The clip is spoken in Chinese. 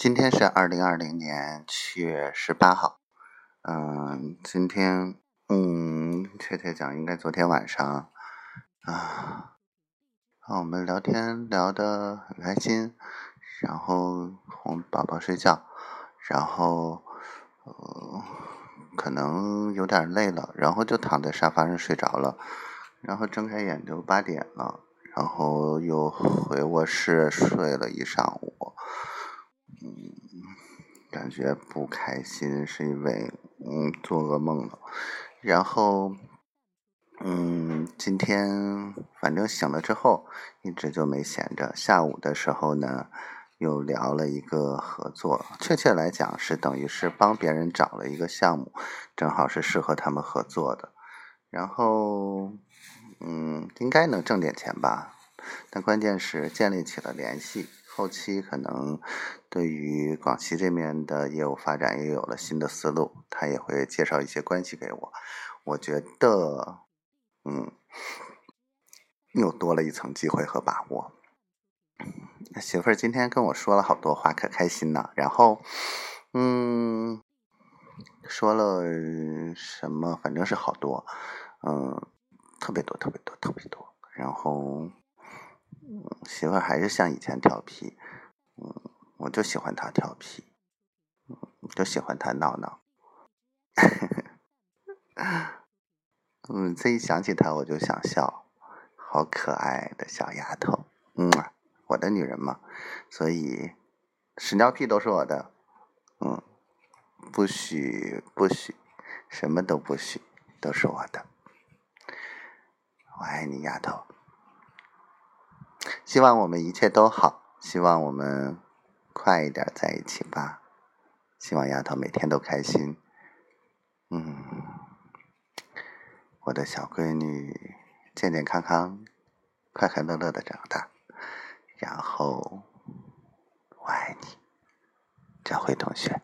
今天是二零二零年七月十八号，嗯，今天，嗯，确切讲应该昨天晚上，啊，我们聊天聊得很开心，然后哄宝宝睡觉，然后，呃，可能有点累了，然后就躺在沙发上睡着了，然后睁开眼就八点了，然后又回卧室睡了一上午。感觉不开心，是因为嗯做噩梦了。然后嗯，今天反正醒了之后，一直就没闲着。下午的时候呢，又聊了一个合作，确切来讲是等于是帮别人找了一个项目，正好是适合他们合作的。然后嗯，应该能挣点钱吧，但关键是建立起了联系。后期可能对于广西这边的业务发展也有了新的思路，他也会介绍一些关系给我。我觉得，嗯，又多了一层机会和把握。媳妇儿今天跟我说了好多话，可开心呢。然后，嗯，说了什么？反正是好多，嗯，特别多，特别多，特别多。然后。媳妇还是像以前调皮，嗯，我就喜欢她调皮，嗯，就喜欢她闹闹，嗯，这一想起她我就想笑，好可爱的小丫头，嗯，我的女人嘛，所以屎尿屁都是我的，嗯，不许不许，什么都不许，都是我的，我爱你，丫头。希望我们一切都好，希望我们快一点在一起吧。希望丫头每天都开心。嗯，我的小闺女健健康康、快快乐乐的长大。然后，我爱你，张辉同学。